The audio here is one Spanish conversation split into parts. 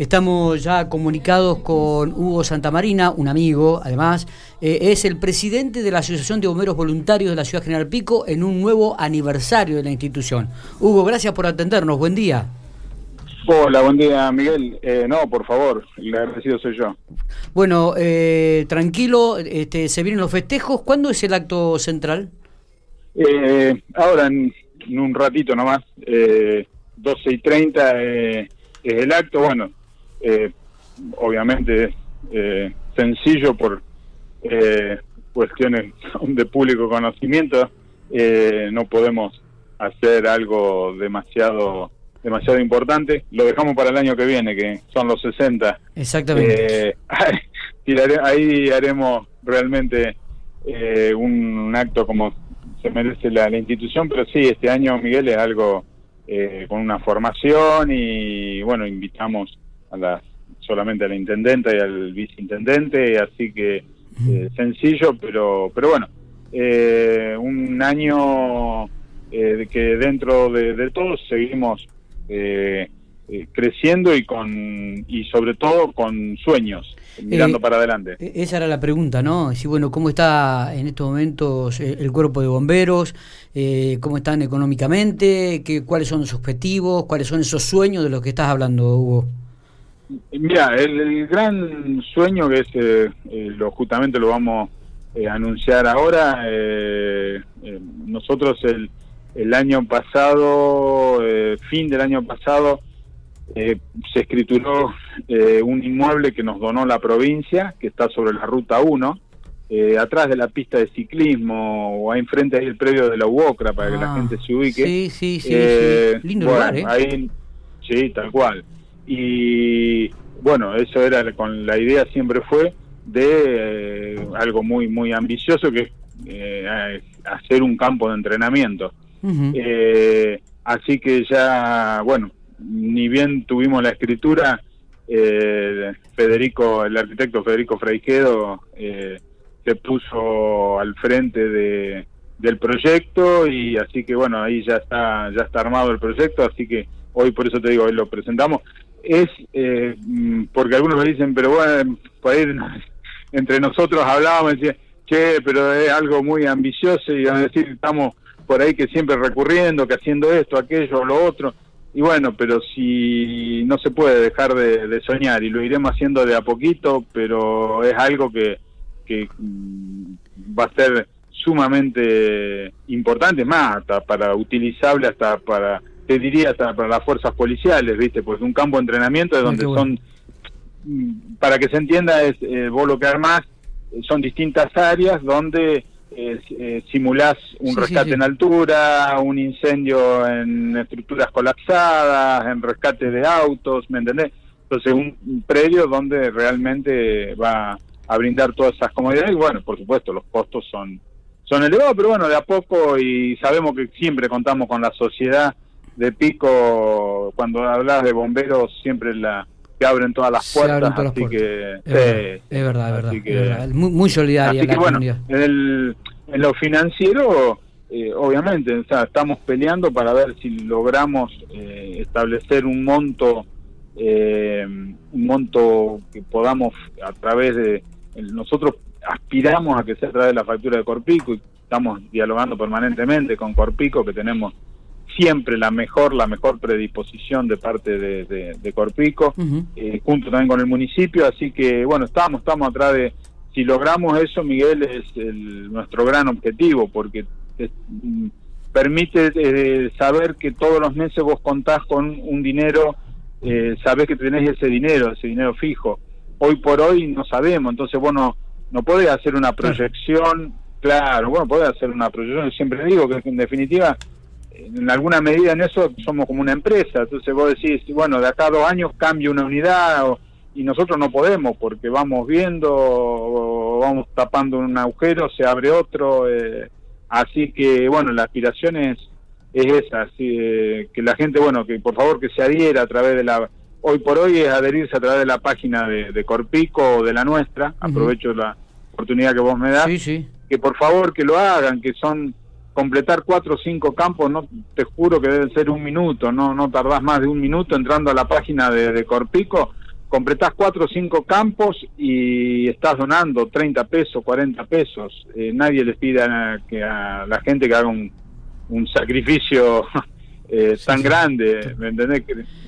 Estamos ya comunicados con Hugo Santamarina, un amigo, además, eh, es el presidente de la Asociación de Bomberos Voluntarios de la Ciudad General Pico en un nuevo aniversario de la institución. Hugo, gracias por atendernos, buen día. Hola, buen día Miguel. Eh, no, por favor, el agradecido soy yo. Bueno, eh, tranquilo, este, se vienen los festejos. ¿Cuándo es el acto central? ahora, en, un ratito nomás, 12 y 30 es el acto. Bueno, eh, obviamente eh, sencillo por eh, cuestiones de público conocimiento, eh, no podemos hacer algo demasiado demasiado importante. Lo dejamos para el año que viene, que son los 60. Exactamente. ahí haremos realmente un, acto como se merece la, la, institución, pero sí, este año, Miguel, es algo con una formación y, bueno, invitamos a la, solamente al intendente y al viceintendente, así que eh, sencillo, pero, pero bueno, eh, un año eh, que dentro de, de todos seguimos creciendo y con y sobre todo con sueños mirando para adelante. E-, esa era la pregunta, ¿no? Si bueno, ¿cómo está en estos momentos el cuerpo de bomberos? ¿Cómo están económicamente? ¿Qué, ¿Cuáles son sus objetivos? ¿Cuáles son esos sueños de los que estás hablando, Hugo? Mira, el, gran sueño que es, eh, eh, lo, justamente lo vamos eh, a anunciar ahora, nosotros el, el año pasado, fin del año pasado, se escrituró un inmueble que nos donó la provincia, que está sobre la Ruta 1, atrás de la pista de ciclismo, o ahí enfrente hay el predio de la UOCRA, para que la ah, gente se ubique. Sí, sí, sí, lindo lugar, Ahí, sí, tal cual y bueno, eso era con la idea siempre fue de eh, algo muy muy ambicioso que es eh, hacer un campo de entrenamiento. Eh, así que ya, bueno, ni bien tuvimos la escritura, Federico, el arquitecto Federico Freijedo se puso al frente de, del proyecto y así que bueno, ahí ya está, ya está armado el proyecto, así que hoy por eso te digo, hoy lo presentamos es eh, mm, porque algunos me dicen, pero bueno, por ahí entre nosotros hablábamos y decían, che, pero es algo muy ambicioso y a decir, estamos por ahí que siempre recurriendo, que haciendo esto, aquello, lo otro. Y bueno, pero si no se puede dejar de, soñar y lo iremos haciendo de a poquito, pero es algo que, que mm, va a ser sumamente importante, más hasta para utilizable hasta para te diría hasta para las fuerzas policiales, ¿viste? Pues un campo de entrenamiento es donde son, para que se entienda, es eh, vos lo que armás, son distintas áreas donde eh, eh simulás un rescate en altura, un incendio en estructuras colapsadas, en rescate de autos, ¿me entendés? Entonces un predio donde realmente va a brindar todas esas comodidades y bueno, por supuesto, los costos son, son elevados, pero bueno, de a poco y sabemos que siempre contamos con la sociedad de Pico, cuando hablas de bomberos, siempre la que abren todas las puertas, así que... Es, verdad, es verdad, Muy, solidaria la comunidad. En, lo financiero, eh, obviamente, o sea, estamos peleando para ver si logramos eh, establecer un monto, eh, un monto que podamos a través de... Nosotros aspiramos a que sea a través de la factura de Corpico y estamos dialogando permanentemente con Corpico, que tenemos siempre la mejor, la mejor predisposición de parte de, Corpico, eh, junto también con el municipio, así que bueno, estamos, estamos atrás de, si logramos eso, Miguel, es nuestro gran objetivo, porque mm, permite eh, saber que todos los meses vos contás con un dinero, eh, sabés que tenés ese dinero, ese dinero fijo. Hoy por hoy no sabemos, entonces vos no, no podés hacer una proyección, claro, bueno, podés hacer una proyección, siempre digo que en definitiva en alguna medida en eso somos como una empresa, entonces vos decís, bueno, de acá a dos años cambia una unidad y nosotros no podemos porque vamos viendo, vamos tapando un agujero, se abre otro, eh, así que bueno, la aspiración es, esa, así, eh, que la gente, bueno, que por favor que se adhiera a través de la, hoy por hoy es adherirse a través de la página de, Corpico o de la nuestra, aprovecho la oportunidad que vos me das, que por favor que lo hagan, que son completar cuatro o cinco campos, no te juro que debe ser un minuto, no no tardás más de un minuto entrando a la página de, Corpico, completás cuatro o cinco campos y estás donando 30 pesos, 40 pesos. Eh, nadie les pide a, que a la gente que haga un, un sacrificio eh, tan grande, ¿me entendés?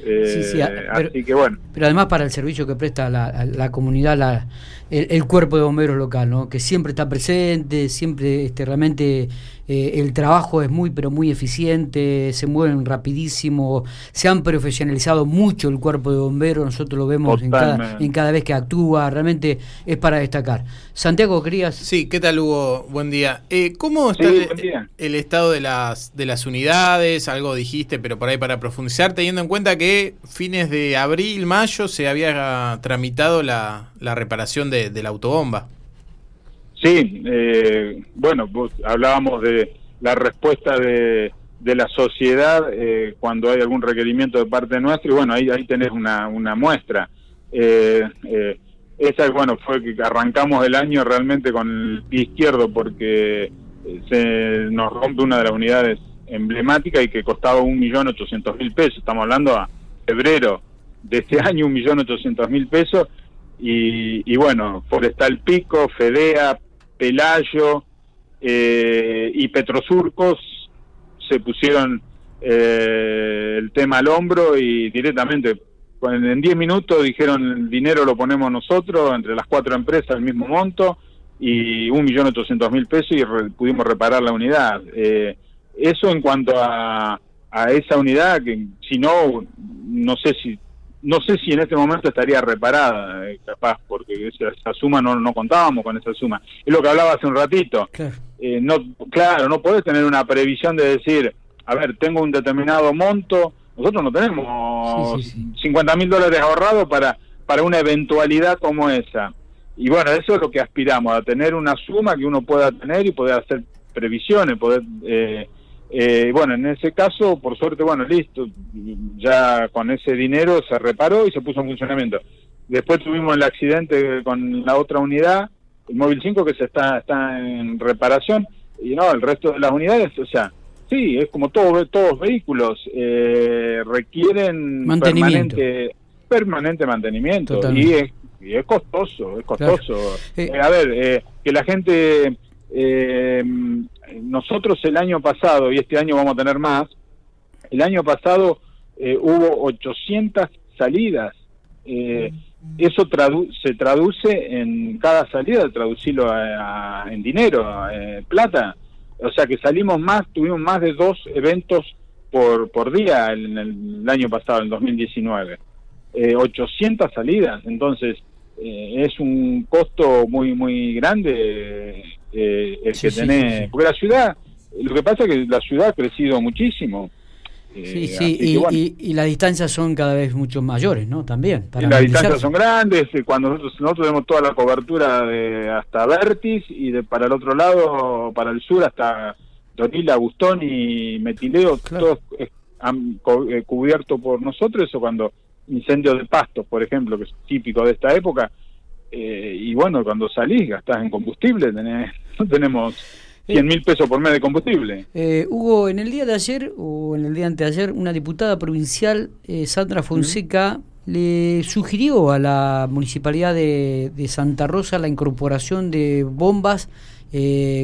Eh, así que bueno. Pero además para el servicio que presta la, la comunidad, la, el, cuerpo de bomberos local, ¿no? que siempre está presente, siempre este, realmente eh, el trabajo es muy, pero muy eficiente, se mueven rapidísimo, se han profesionalizado mucho el cuerpo de bomberos, nosotros lo vemos en cada, en cada, vez que actúa, realmente es para destacar. Santiago, ¿querías? Sí, ¿qué tal Hugo? Buen día. Eh, ¿Cómo está el, estado de las, de las unidades? Algo dijiste, pero por ahí para profundizar, teniendo en cuenta que fines de abril, mayo se había tramitado la, la reparación de, de la autobomba. Sí, eh, bueno, hablábamos de la respuesta de, de la sociedad eh, cuando hay algún requerimiento de parte nuestra y bueno, ahí, ahí tenés una, una muestra. Eh, eh, esa, bueno, fue que arrancamos el año realmente con el pie izquierdo porque se nos rompe una de las unidades emblemáticas y que costaba un millón ochocientos mil pesos. Estamos hablando a febrero de este año, un millón ochocientos mil pesos. Y, y bueno, Forestal Pico, Fedea, Pelayo eh, y Petrosurcos se pusieron eh, el tema al hombro y directamente en 10 minutos dijeron el dinero lo ponemos nosotros, entre las cuatro empresas el mismo monto y un millón ochocientos mil pesos y pudimos reparar la unidad. Eh, eso en cuanto a, a esa unidad, que si no, no sé si no sé si en este momento estaría reparada, eh, capaz, porque esa, suma no, no contábamos con esa suma. Es lo que hablaba hace un ratito. Claro. Eh, no, claro, no podés tener una previsión de decir, a ver, tengo un determinado monto, nosotros no tenemos 50 mil dólares ahorrados para, para una eventualidad como esa. Y bueno, eso es lo que aspiramos, a tener una suma que uno pueda tener y poder hacer previsiones, poder... Eh, eh, bueno, en ese caso, por suerte, bueno, listo, ya con ese dinero se reparó y se puso en funcionamiento. Después tuvimos el accidente con la otra unidad, el móvil 5, que se está, está en reparación, y no, el resto de las unidades, o sea, sí, es como todo, todos vehículos, eh, requieren mantenimiento. permanente, permanente mantenimiento y es, y es costoso, es costoso. Eh, a ver, que la gente eh, nosotros el año pasado, y este año vamos a tener más, el año pasado eh, hubo 800 salidas. Eh, eso se traduce en cada salida, traducirlo en dinero, en plata. O sea que salimos más, tuvimos más de dos eventos por, por día en el, año pasado, en 2019. 800 salidas, entonces es un costo muy, muy grande eh, el que tenés. porque la ciudad, lo que pasa es que la ciudad ha crecido muchísimo. Eh, sí, sí, y, las distancias son cada vez mucho mayores, ¿no? También. las distancias son grandes, eh, cuando nosotros, nosotros tenemos toda la cobertura de hasta Vertis y de para el otro lado, para el sur, hasta Donila, Bustón y Metileo, todos han cubierto por nosotros, eso cuando incendios de pastos, por ejemplo, que es típico de esta época, eh, y bueno, cuando salís gastás en combustible, tenés, no tenemos 100 mil pesos por mes de combustible. Eh, Hugo, en el día de ayer, o en el día anteayer, una diputada provincial, eh, Sandra Fonseca, le sugirió a la municipalidad de, de, Santa Rosa la incorporación de bombas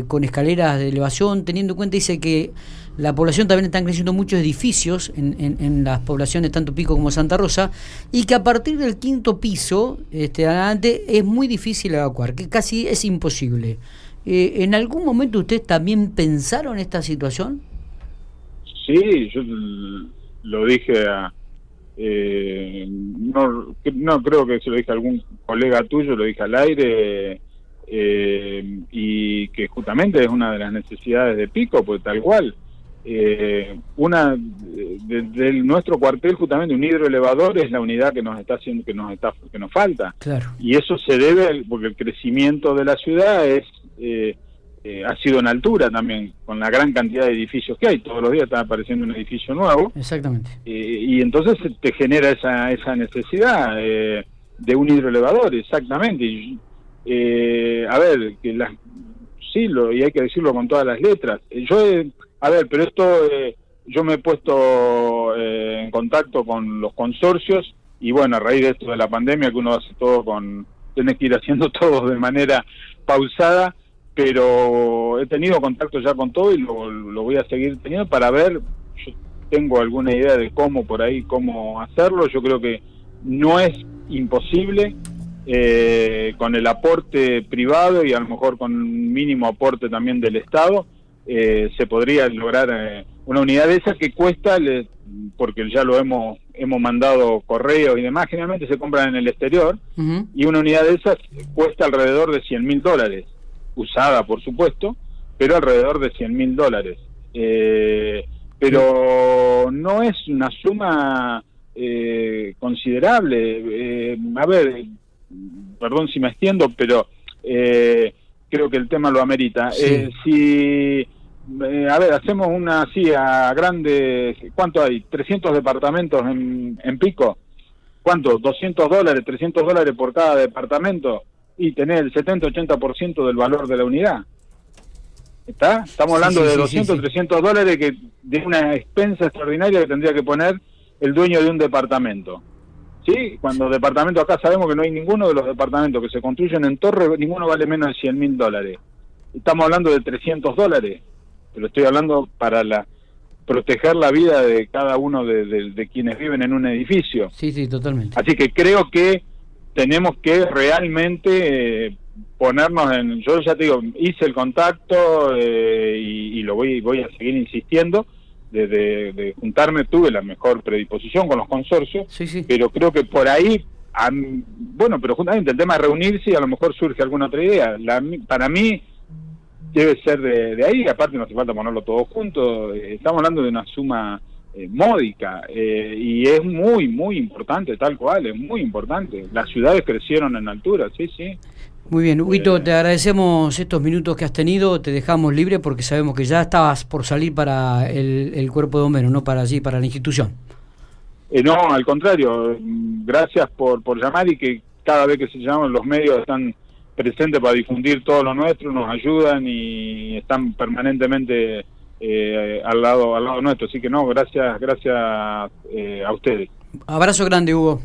con escaleras de elevación, teniendo en cuenta, dice que la población también están creciendo muchos edificios en, en, las poblaciones tanto Pico como Santa Rosa y que a partir del quinto piso este, adelante es muy difícil evacuar, que casi es imposible. Eh, ¿En algún momento ustedes también pensaron esta situación? Sí, yo lo dije a... Eh, no, no creo que se lo dije a algún colega tuyo, lo dije al aire eh, y que justamente es una de las necesidades de Pico, pues tal cual. Eh, una de, nuestro cuartel justamente un hidroelevador es la unidad que nos está haciendo que nos está que nos falta. Claro. y eso se debe porque el crecimiento de la ciudad es eh, eh, ha sido en altura también con la gran cantidad de edificios que hay. Todos los días está apareciendo un edificio nuevo. Exactamente. Eh, y entonces te genera esa esa necesidad de un hidroelevador exactamente. Y, a ver que las sí lo y hay que decirlo con todas las letras. Yo he a ver, pero esto eh, yo me he puesto eh, en contacto con los consorcios y bueno, a raíz de esto de la pandemia, que uno hace todo con, tiene que ir haciendo todo de manera pausada, pero he tenido contacto ya con todo y lo, lo voy a seguir teniendo para ver, yo tengo alguna idea de cómo por ahí, cómo hacerlo, yo creo que no es imposible, eh, con el aporte privado y a lo mejor con un mínimo aporte también del Estado, eh, se podría lograr eh, una unidad de esas que cuesta, porque ya lo hemos hemos mandado correo y demás, generalmente se compran en el exterior, y una unidad de esas cuesta alrededor de 100 mil dólares, usada por supuesto, pero alrededor de 100 mil dólares. pero no es una suma considerable. a ver, perdón si me extiendo, pero eh, creo que el tema lo amerita. Eh, si, eh, a ver, hacemos una así a grande, ¿cuánto hay? ¿300 departamentos en, en Pico? ¿Cuánto? ¿200 dólares, 300 dólares por cada departamento? Y tener el 70-80% del valor de la unidad. ¿Está? Estamos hablando de 200, 300 dólares que de una expensa extraordinaria que tendría que poner el dueño de un departamento. ¿Sí? Cuando departamento acá sabemos que no hay ninguno de los departamentos que se construyen en torre, ninguno vale menos de 100 mil dólares. Estamos hablando de 300 dólares, pero estoy hablando para la proteger la vida de cada uno de, quienes viven en un edificio. Sí, sí, totalmente. Así que creo que tenemos que realmente eh, ponernos en... Yo ya te digo, hice el contacto eh, y, y, lo voy, voy a seguir insistiendo de, juntarme tuve la mejor predisposición con los consorcios, pero creo que por ahí, bueno, pero justamente el tema de reunirse y a lo mejor surge alguna otra idea. para mí debe ser de, ahí, aparte no hace falta ponerlo todo junto, eh, estamos hablando de una suma eh, módica eh, y es muy, muy importante, tal cual, es muy importante. Las ciudades crecieron en altura, sí, sí. Muy bien, Huguito, te agradecemos estos minutos que has tenido, te dejamos libre porque sabemos que ya estabas por salir para el, cuerpo de bomberos, no para allí, para la institución. Eh, no, al contrario, gracias por, por llamar y que cada vez que se llaman los medios están presentes para difundir todo lo nuestro, nos ayudan y están permanentemente eh, al lado al lado nuestro. Así que no, gracias, gracias eh, a ustedes. Abrazo grande, Hugo.